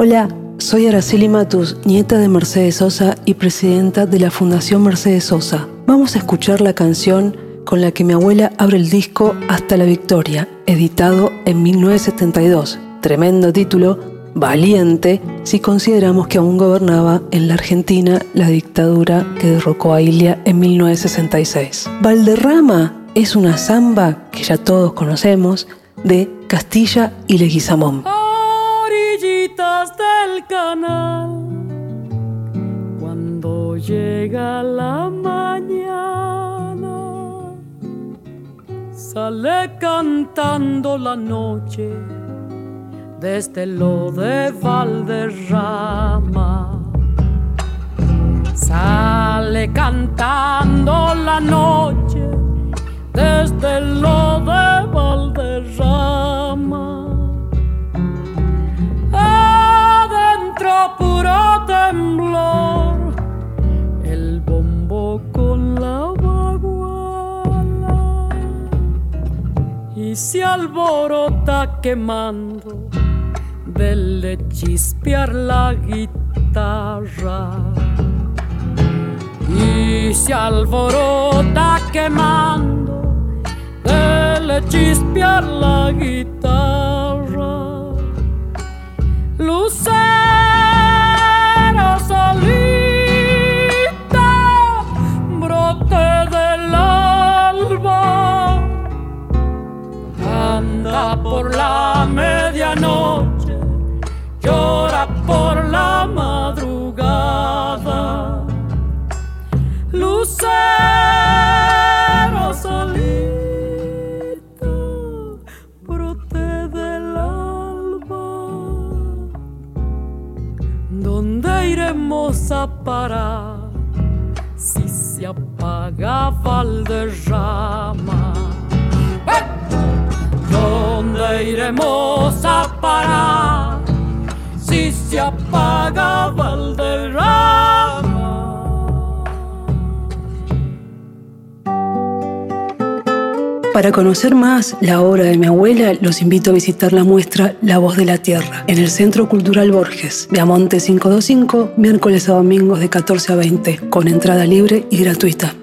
Hola, soy Araceli Matus, nieta de Mercedes Sosa y presidenta de la Fundación Mercedes Sosa. Vamos a escuchar la canción con la que mi abuela abre el disco Hasta la Victoria, editado en 1972. Tremendo título, valiente, si consideramos que aún gobernaba en la Argentina la dictadura que derrocó a Ilia en 1966. Valderrama es una samba que ya todos conocemos de Castilla y Leguizamón. Orillitas del canal, cuando llega la mañana Sale cantando la noche desde lo de Valderrama. Sale cantando la noche se alborota quemando de chispear la guitarra. Y se alborota quemando de chispear la guitarra. Lucero anda por la medianoche, llora por la madrugada. Lucero solito, brote del alba. ¿Dónde iremos a parar si se apaga Valderrama? ¿Dónde iremos a parar si se apaga Valderrama? Para conocer más la obra de mi abuela, los invito a visitar la muestra La Voz de la Tierra en el Centro Cultural Borges, de Amonte 525, miércoles a domingos de 14 a 20, con entrada libre y gratuita.